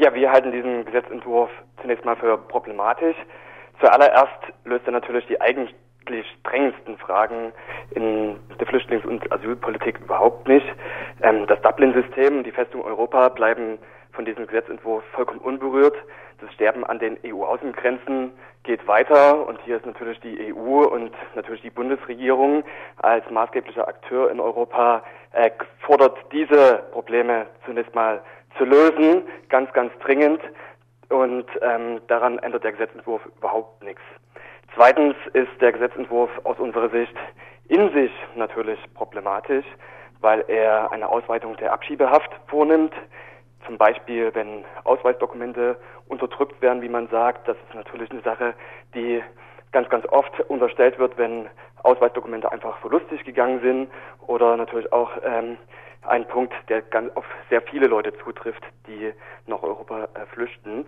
Ja, wir halten diesen Gesetzentwurf zunächst mal für problematisch. Zuallererst löst er natürlich die eigentlich drängendsten Fragen in der Flüchtlings- und Asylpolitik überhaupt nicht. Ähm, das Dublin-System, die Festung Europa bleiben von diesem Gesetzentwurf vollkommen unberührt. Das Sterben an den EU-Außengrenzen geht weiter und hier ist natürlich die EU und natürlich die Bundesregierung als maßgeblicher Akteur in Europa äh, fordert diese Probleme zunächst mal zu lösen, ganz, ganz dringend und ähm, daran ändert der Gesetzentwurf überhaupt nichts. Zweitens ist der Gesetzentwurf aus unserer Sicht in sich natürlich problematisch, weil er eine Ausweitung der Abschiebehaft vornimmt. Zum Beispiel, wenn Ausweisdokumente unterdrückt werden, wie man sagt, das ist natürlich eine Sache, die ganz, ganz oft unterstellt wird, wenn Ausweisdokumente einfach verlustig gegangen sind oder natürlich auch ähm, ein Punkt, der ganz auf sehr viele Leute zutrifft, die nach Europa äh, flüchten.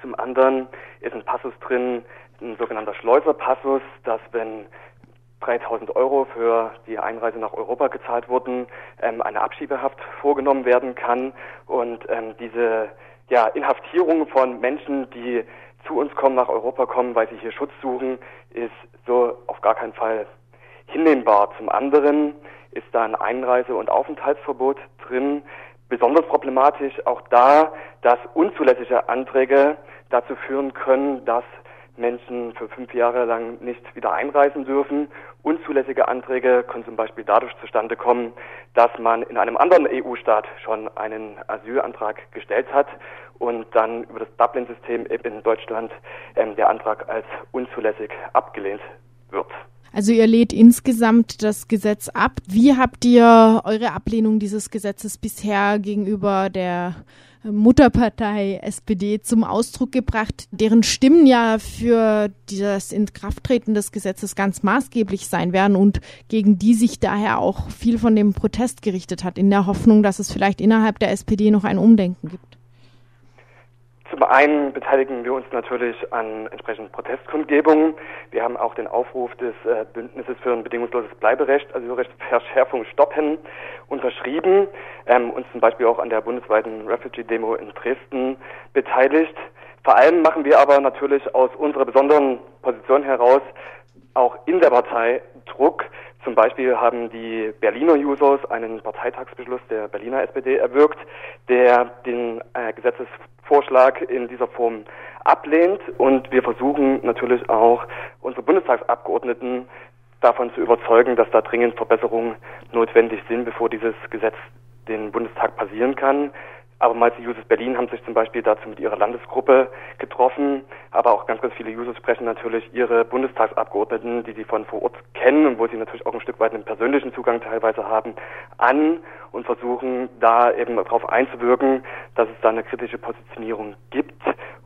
Zum anderen ist ein Passus drin, ein sogenannter Schleuserpassus, dass wenn 3000 Euro für die Einreise nach Europa gezahlt wurden, ähm, eine Abschiebehaft vorgenommen werden kann und ähm, diese ja, Inhaftierung von Menschen, die zu uns kommen, nach Europa kommen, weil sie hier Schutz suchen, ist so auf gar keinen Fall hinnehmbar. Zum anderen ist da ein Einreise- und Aufenthaltsverbot drin. Besonders problematisch auch da, dass unzulässige Anträge dazu führen können, dass Menschen für fünf Jahre lang nicht wieder einreisen dürfen. Unzulässige Anträge können zum Beispiel dadurch zustande kommen, dass man in einem anderen EU-Staat schon einen Asylantrag gestellt hat und dann über das Dublin-System in Deutschland ähm, der Antrag als unzulässig abgelehnt wird. Also ihr lehnt insgesamt das Gesetz ab. Wie habt ihr eure Ablehnung dieses Gesetzes bisher gegenüber der Mutterpartei SPD zum Ausdruck gebracht, deren Stimmen ja für das Inkrafttreten des Gesetzes ganz maßgeblich sein werden und gegen die sich daher auch viel von dem Protest gerichtet hat, in der Hoffnung, dass es vielleicht innerhalb der SPD noch ein Umdenken gibt. Zum einen beteiligen wir uns natürlich an entsprechenden Protestkundgebungen. Wir haben auch den Aufruf des äh, Bündnisses für ein bedingungsloses Bleiberecht, also Verschärfung stoppen, unterschrieben, ähm, uns zum Beispiel auch an der bundesweiten Refugee-Demo in Dresden beteiligt. Vor allem machen wir aber natürlich aus unserer besonderen Position heraus auch in der Partei Druck. Zum Beispiel haben die Berliner Users einen Parteitagsbeschluss der Berliner SPD erwirkt, der den äh, Gesetzes Vorschlag in dieser Form ablehnt. Und wir versuchen natürlich auch unsere Bundestagsabgeordneten davon zu überzeugen, dass da dringend Verbesserungen notwendig sind, bevor dieses Gesetz den Bundestag passieren kann. Abermals die Users Berlin haben sich zum Beispiel dazu mit ihrer Landesgruppe getroffen, aber auch ganz, ganz viele Users sprechen natürlich ihre Bundestagsabgeordneten, die sie von vor Ort kennen und wo sie natürlich auch ein Stück weit einen persönlichen Zugang teilweise haben, an und versuchen da eben darauf einzuwirken, dass es da eine kritische Positionierung gibt.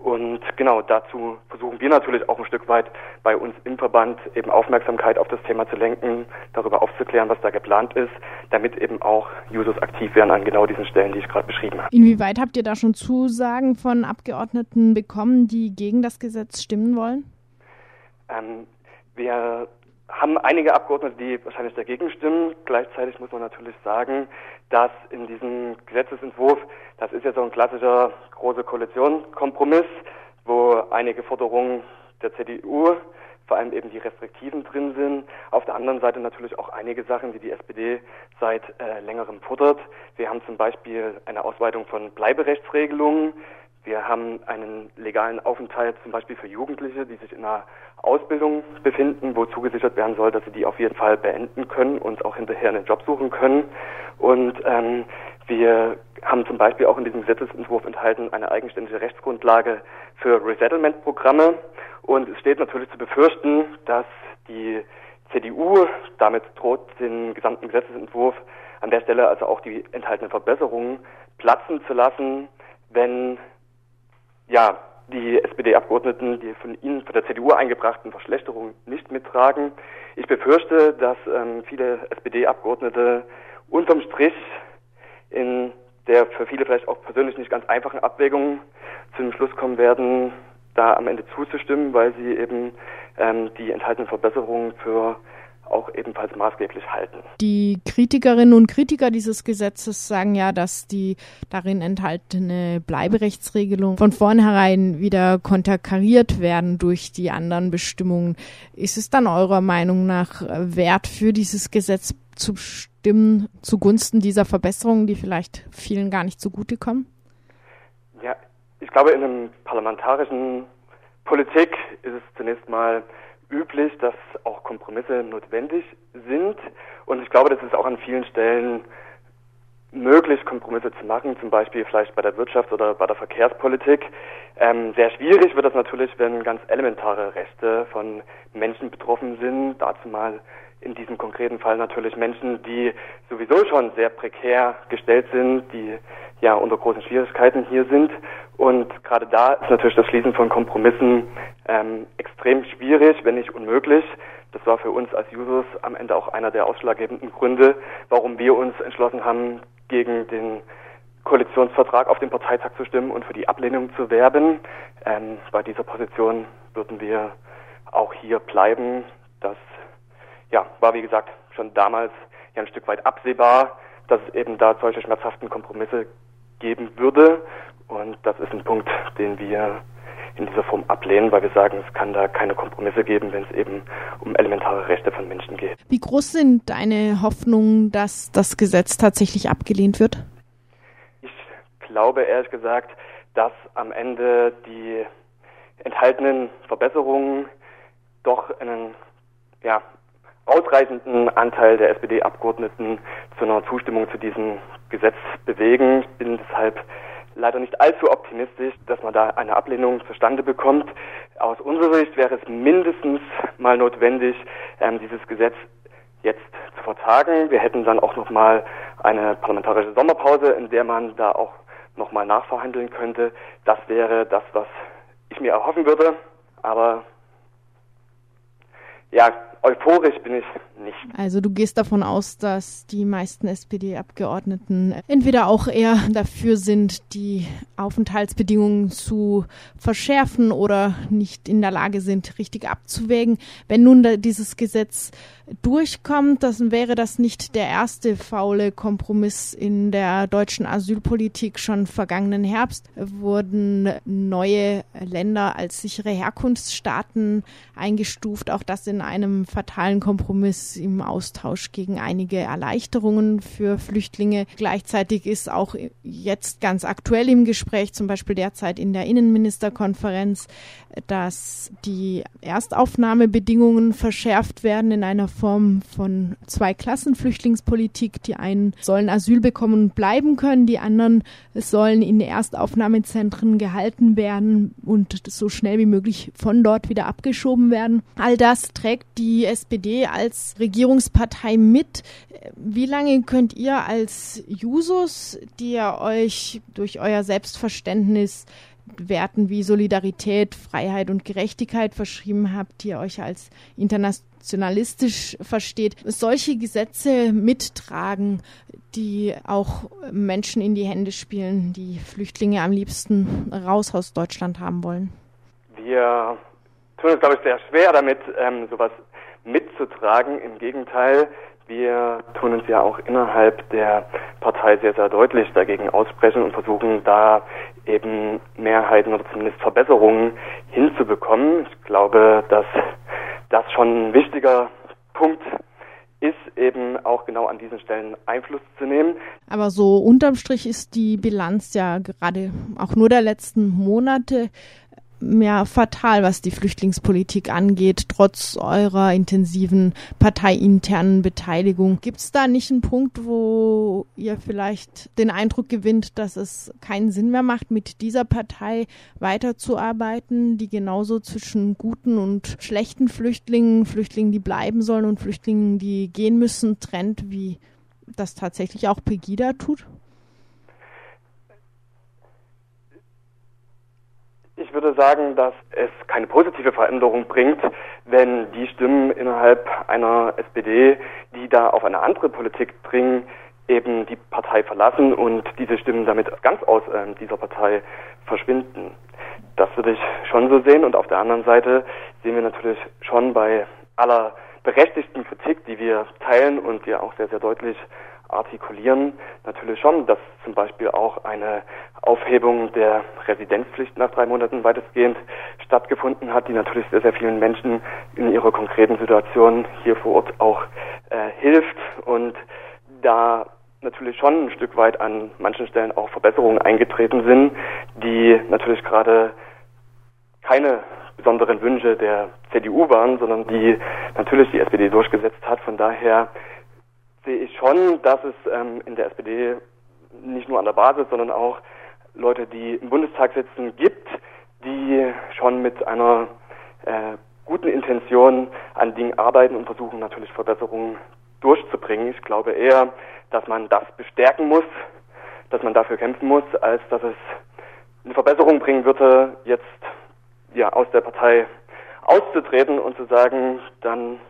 Und genau dazu versuchen wir natürlich auch ein Stück weit bei uns im Verband eben Aufmerksamkeit auf das Thema zu lenken, darüber aufzuklären, was da geplant ist, damit eben auch Users aktiv werden an genau diesen Stellen, die ich gerade beschrieben habe. Inwieweit habt ihr da schon Zusagen von Abgeordneten bekommen, die gegen das Gesetz stimmen wollen? Ähm, wir haben einige Abgeordnete, die wahrscheinlich dagegen stimmen. Gleichzeitig muss man natürlich sagen, dass in diesem Gesetzesentwurf, das ist ja so ein klassischer große Koalition-Kompromiss, wo einige Forderungen der CDU, vor allem eben die Restriktiven drin sind. Auf der anderen Seite natürlich auch einige Sachen, die die SPD seit äh, längerem fordert. Wir haben zum Beispiel eine Ausweitung von Bleiberechtsregelungen. Wir haben einen legalen Aufenthalt zum Beispiel für Jugendliche, die sich in einer Ausbildung befinden, wo zugesichert werden soll, dass sie die auf jeden Fall beenden können und auch hinterher einen Job suchen können. Und ähm, wir haben zum Beispiel auch in diesem Gesetzesentwurf enthalten eine eigenständige Rechtsgrundlage für Resettlement-Programme. Und es steht natürlich zu befürchten, dass die CDU damit droht, den gesamten Gesetzesentwurf an der Stelle also auch die enthaltenen Verbesserungen platzen zu lassen, wenn ja, die SPD-Abgeordneten die von Ihnen, von der CDU eingebrachten Verschlechterungen nicht mittragen. Ich befürchte, dass ähm, viele SPD-Abgeordnete unterm Strich in der für viele vielleicht auch persönlich nicht ganz einfachen Abwägung zum Schluss kommen werden, da am Ende zuzustimmen, weil sie eben ähm, die enthaltenen Verbesserungen für auch ebenfalls maßgeblich halten. Die Kritikerinnen und Kritiker dieses Gesetzes sagen ja, dass die darin enthaltene Bleiberechtsregelung von vornherein wieder konterkariert werden durch die anderen Bestimmungen. Ist es dann eurer Meinung nach wert für dieses Gesetz zu stimmen zugunsten dieser Verbesserungen, die vielleicht vielen gar nicht zugutekommen? Ja, ich glaube, in einem parlamentarischen Politik ist es zunächst mal üblich, dass auch Kompromisse notwendig sind. Und ich glaube, das ist auch an vielen Stellen möglich, Kompromisse zu machen, zum Beispiel vielleicht bei der Wirtschaft oder bei der Verkehrspolitik. Ähm, sehr schwierig wird das natürlich, wenn ganz elementare Rechte von Menschen betroffen sind. Dazu mal in diesem konkreten Fall natürlich Menschen, die sowieso schon sehr prekär gestellt sind, die ja unter großen Schwierigkeiten hier sind. Und gerade da ist natürlich das Schließen von Kompromissen ähm, extrem schwierig, wenn nicht unmöglich. Das war für uns als Users am Ende auch einer der ausschlaggebenden Gründe, warum wir uns entschlossen haben, gegen den Koalitionsvertrag auf dem Parteitag zu stimmen und für die Ablehnung zu werben. Ähm, bei dieser Position würden wir auch hier bleiben. Das ja, war wie gesagt schon damals ja ein Stück weit absehbar, dass es eben da solche schmerzhaften Kompromisse geben würde. Und das ist ein Punkt, den wir in dieser Form ablehnen, weil wir sagen, es kann da keine Kompromisse geben, wenn es eben um elementare Rechte von Menschen geht. Wie groß sind deine Hoffnungen, dass das Gesetz tatsächlich abgelehnt wird? Ich glaube ehrlich gesagt, dass am Ende die enthaltenen Verbesserungen doch einen ja, ausreichenden Anteil der SPD-Abgeordneten zu einer Zustimmung zu diesem Gesetz bewegen. Ich bin deshalb leider nicht allzu optimistisch, dass man da eine Ablehnung zustande bekommt. Aus unserer Sicht wäre es mindestens mal notwendig, ähm, dieses Gesetz jetzt zu vertagen. Wir hätten dann auch noch mal eine parlamentarische Sommerpause, in der man da auch noch mal nachverhandeln könnte. Das wäre das, was ich mir erhoffen würde. Aber ja, euphorisch bin ich nicht. Also du gehst davon aus, dass die meisten SPD-Abgeordneten entweder auch eher dafür sind, die Aufenthaltsbedingungen zu verschärfen oder nicht in der Lage sind, richtig abzuwägen. Wenn nun dieses Gesetz durchkommt, dann wäre das nicht der erste faule Kompromiss in der deutschen Asylpolitik. Schon vergangenen Herbst wurden neue Länder als sichere Herkunftsstaaten eingestuft. Auch das in einem fatalen Kompromiss im Austausch gegen einige Erleichterungen für Flüchtlinge. Gleichzeitig ist auch jetzt ganz aktuell im Gespräch, zum Beispiel derzeit in der Innenministerkonferenz, dass die Erstaufnahmebedingungen verschärft werden in einer Form von zwei Klassen Flüchtlingspolitik. Die einen sollen Asyl bekommen und bleiben können, die anderen sollen in Erstaufnahmezentren gehalten werden und so schnell wie möglich von dort wieder abgeschoben werden. All das trägt die SPD als Regierungspartei mit. Wie lange könnt ihr als Jusos, die ihr euch durch euer Selbstverständnis Werten wie Solidarität, Freiheit und Gerechtigkeit verschrieben habt, die ihr euch als internationalistisch versteht, solche Gesetze mittragen, die auch Menschen in die Hände spielen, die Flüchtlinge am liebsten raus aus Deutschland haben wollen? Wir tun es, glaube ich, sehr schwer damit, ähm, sowas mitzutragen. Im Gegenteil, wir tun uns ja auch innerhalb der Partei sehr, sehr deutlich dagegen aussprechen und versuchen da eben Mehrheiten oder zumindest Verbesserungen hinzubekommen. Ich glaube, dass das schon ein wichtiger Punkt ist, eben auch genau an diesen Stellen Einfluss zu nehmen. Aber so unterm Strich ist die Bilanz ja gerade auch nur der letzten Monate ja fatal, was die Flüchtlingspolitik angeht, trotz eurer intensiven parteiinternen Beteiligung. Gibt es da nicht einen Punkt, wo ihr vielleicht den Eindruck gewinnt, dass es keinen Sinn mehr macht, mit dieser Partei weiterzuarbeiten, die genauso zwischen guten und schlechten Flüchtlingen, Flüchtlingen, die bleiben sollen und Flüchtlingen, die gehen müssen, trennt, wie das tatsächlich auch Pegida tut? Ich würde sagen, dass es keine positive Veränderung bringt, wenn die Stimmen innerhalb einer SPD, die da auf eine andere Politik dringen, eben die Partei verlassen und diese Stimmen damit ganz aus äh, dieser Partei verschwinden. Das würde ich schon so sehen und auf der anderen Seite sehen wir natürlich schon bei aller berechtigten Kritik, die wir teilen und wir auch sehr, sehr deutlich artikulieren, natürlich schon, dass zum Beispiel auch eine Aufhebung der Residenzpflicht nach drei Monaten weitestgehend stattgefunden hat, die natürlich sehr, sehr vielen Menschen in ihrer konkreten Situation hier vor Ort auch äh, hilft und da natürlich schon ein Stück weit an manchen Stellen auch Verbesserungen eingetreten sind, die natürlich gerade keine besonderen Wünsche der CDU waren, sondern die natürlich die SPD durchgesetzt hat. Von daher sehe ich schon, dass es ähm, in der SPD nicht nur an der Basis, sondern auch Leute, die im Bundestag sitzen, gibt, die schon mit einer äh, guten Intention an Dingen arbeiten und versuchen natürlich Verbesserungen durchzubringen. Ich glaube eher, dass man das bestärken muss, dass man dafür kämpfen muss, als dass es eine Verbesserung bringen würde, jetzt ja aus der Partei auszutreten und zu sagen, dann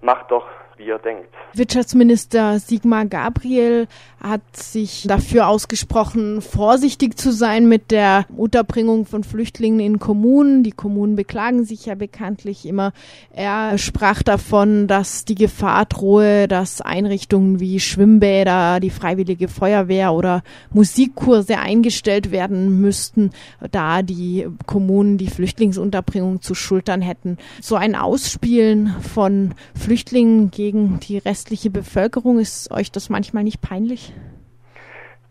macht doch wie er denkt. Wirtschaftsminister Sigmar Gabriel hat sich dafür ausgesprochen, vorsichtig zu sein mit der Unterbringung von Flüchtlingen in Kommunen. Die Kommunen beklagen sich ja bekanntlich immer. Er sprach davon, dass die Gefahr drohe, dass Einrichtungen wie Schwimmbäder, die Freiwillige Feuerwehr oder Musikkurse eingestellt werden müssten, da die Kommunen die Flüchtlingsunterbringung zu schultern hätten. So ein Ausspielen von Flüchtlingen gegen die restliche Bevölkerung. Ist euch das manchmal nicht peinlich?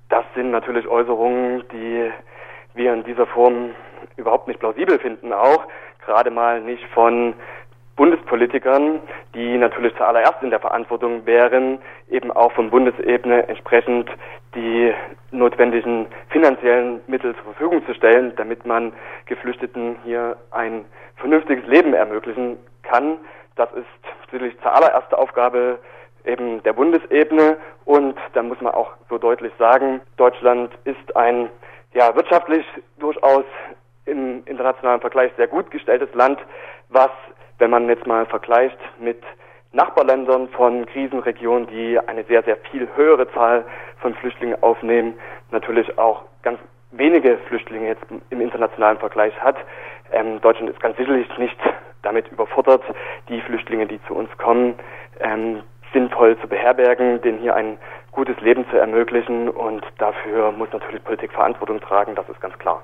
Das sind natürlich Äußerungen, die wir in dieser Form überhaupt nicht plausibel finden, auch gerade mal nicht von Bundespolitikern, die natürlich zuallererst in der Verantwortung wären, eben auch von Bundesebene entsprechend die notwendigen finanziellen Mittel zur Verfügung zu stellen, damit man Geflüchteten hier ein vernünftiges Leben ermöglichen kann. Das ist sicherlich zuallererste Aufgabe eben der Bundesebene und da muss man auch so deutlich sagen, Deutschland ist ein ja wirtschaftlich durchaus im internationalen Vergleich sehr gut gestelltes Land, was, wenn man jetzt mal vergleicht mit Nachbarländern von Krisenregionen, die eine sehr, sehr viel höhere Zahl von Flüchtlingen aufnehmen, natürlich auch ganz wenige Flüchtlinge jetzt im internationalen Vergleich hat. Ähm, Deutschland ist ganz sicherlich nicht damit überfordert, die Flüchtlinge, die zu uns kommen, ähm, sinnvoll zu beherbergen, denen hier ein gutes Leben zu ermöglichen. Und dafür muss natürlich Politik Verantwortung tragen, das ist ganz klar.